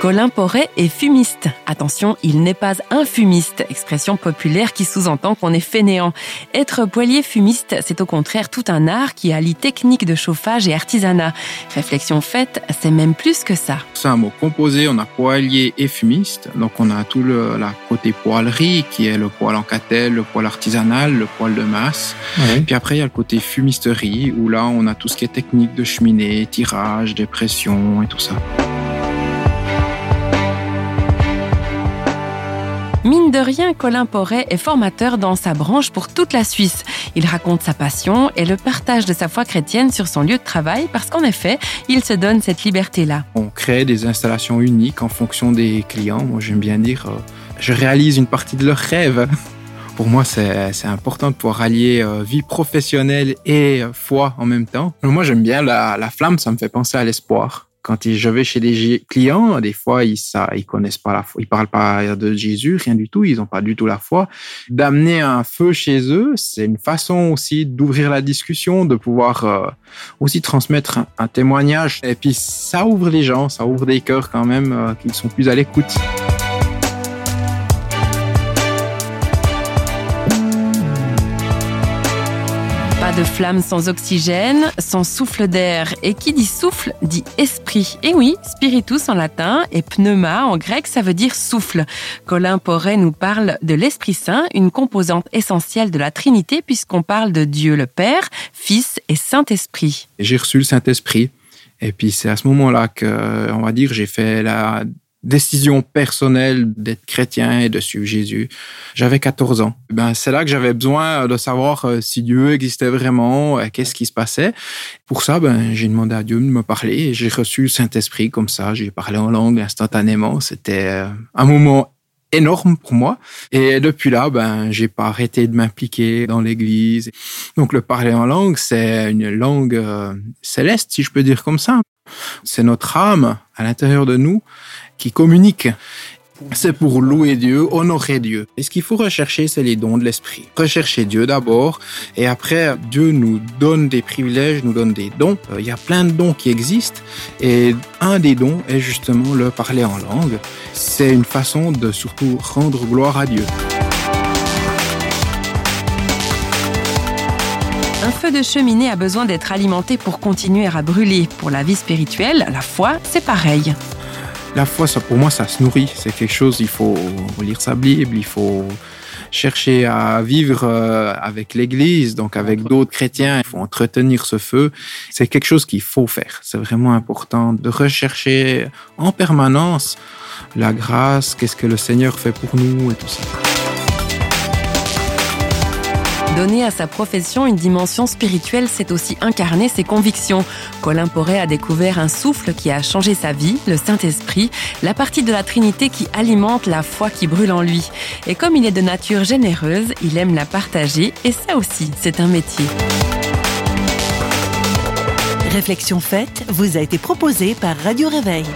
Colin Porret est fumiste. Attention, il n'est pas un fumiste, expression populaire qui sous-entend qu'on est fainéant. Être poilier fumiste, c'est au contraire tout un art qui allie technique de chauffage et artisanat. Réflexion faite, c'est même plus que ça. C'est un mot composé, on a poilier et fumiste. Donc on a tout le la côté poilerie qui est le poil en catelle, le poil artisanal, le poil de masse. Puis après il y a le côté fumisterie où là on a tout ce qui est technique de cheminée, tirage, dépression et tout ça. De rien, Colin Porret est formateur dans sa branche pour toute la Suisse. Il raconte sa passion et le partage de sa foi chrétienne sur son lieu de travail parce qu'en effet, il se donne cette liberté-là. On crée des installations uniques en fonction des clients. Moi, j'aime bien dire, euh, je réalise une partie de leurs rêves. Pour moi, c'est important de pouvoir allier euh, vie professionnelle et euh, foi en même temps. Moi, j'aime bien la flamme, ça me fait penser à l'espoir quand je vais chez des clients, des fois, ils ça, ils connaissent pas la foi, ils parlent pas de Jésus, rien du tout, ils ont pas du tout la foi. D'amener un feu chez eux, c'est une façon aussi d'ouvrir la discussion, de pouvoir euh, aussi transmettre un, témoignage. Et puis, ça ouvre les gens, ça ouvre des cœurs quand même, euh, qu'ils sont plus à l'écoute. De flamme sans oxygène, sans souffle d'air. Et qui dit souffle dit esprit. Et oui, spiritus en latin et pneuma en grec, ça veut dire souffle. Colin Porret nous parle de l'Esprit Saint, une composante essentielle de la Trinité puisqu'on parle de Dieu le Père, Fils et Saint-Esprit. J'ai reçu le Saint-Esprit. Et puis c'est à ce moment-là que, on va dire, j'ai fait la décision personnelle d'être chrétien et de suivre Jésus. J'avais 14 ans. Ben, c'est là que j'avais besoin de savoir euh, si Dieu existait vraiment, euh, qu'est-ce qui se passait. Pour ça, ben, j'ai demandé à Dieu de me parler et j'ai reçu le Saint-Esprit comme ça. J'ai parlé en langue instantanément. C'était euh, un moment énorme pour moi. Et depuis là, ben, j'ai pas arrêté de m'impliquer dans l'église. Donc, le parler en langue, c'est une langue céleste, si je peux dire comme ça. C'est notre âme à l'intérieur de nous qui communique. C'est pour louer Dieu, honorer Dieu. Et ce qu'il faut rechercher, c'est les dons de l'esprit. Rechercher Dieu d'abord, et après, Dieu nous donne des privilèges, nous donne des dons. Euh, il y a plein de dons qui existent, et un des dons est justement le parler en langue. C'est une façon de surtout rendre gloire à Dieu. Un feu de cheminée a besoin d'être alimenté pour continuer à brûler. Pour la vie spirituelle, la foi, c'est pareil. La foi, ça, pour moi, ça se nourrit. C'est quelque chose, il faut lire sa Bible, il faut chercher à vivre euh, avec l'Église, donc avec d'autres chrétiens. Il faut entretenir ce feu. C'est quelque chose qu'il faut faire. C'est vraiment important de rechercher en permanence la grâce, qu'est-ce que le Seigneur fait pour nous et tout ça. Donner à sa profession une dimension spirituelle, c'est aussi incarner ses convictions. Colin Porret a découvert un souffle qui a changé sa vie, le Saint-Esprit, la partie de la Trinité qui alimente la foi qui brûle en lui. Et comme il est de nature généreuse, il aime la partager et ça aussi, c'est un métier. Réflexion faite vous a été proposée par Radio Réveil.